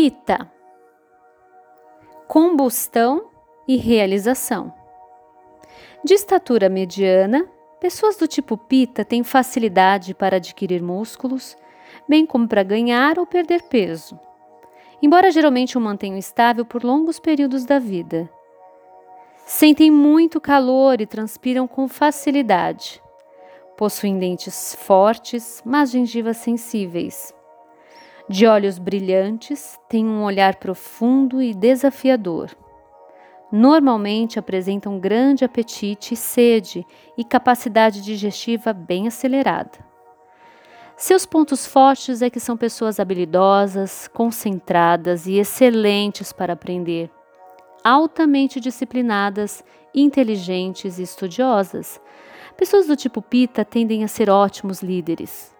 Pita. Combustão e realização. De estatura mediana, pessoas do tipo Pita têm facilidade para adquirir músculos, bem como para ganhar ou perder peso. Embora geralmente o mantenham estável por longos períodos da vida. Sentem muito calor e transpiram com facilidade. Possuem dentes fortes, mas gengivas sensíveis. De olhos brilhantes, têm um olhar profundo e desafiador. Normalmente apresentam grande apetite e sede e capacidade digestiva bem acelerada. Seus pontos fortes é que são pessoas habilidosas, concentradas e excelentes para aprender, altamente disciplinadas, inteligentes e estudiosas. Pessoas do tipo Pita tendem a ser ótimos líderes.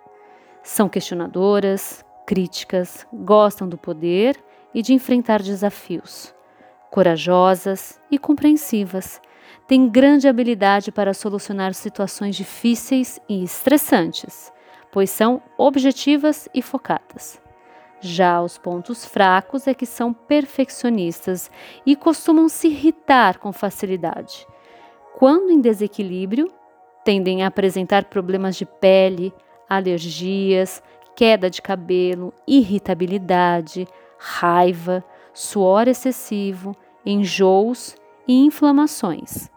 São questionadoras, críticas, gostam do poder e de enfrentar desafios. Corajosas e compreensivas, têm grande habilidade para solucionar situações difíceis e estressantes, pois são objetivas e focadas. Já os pontos fracos é que são perfeccionistas e costumam se irritar com facilidade. Quando em desequilíbrio, tendem a apresentar problemas de pele, alergias, queda de cabelo, irritabilidade, raiva, suor excessivo, enjoos e inflamações.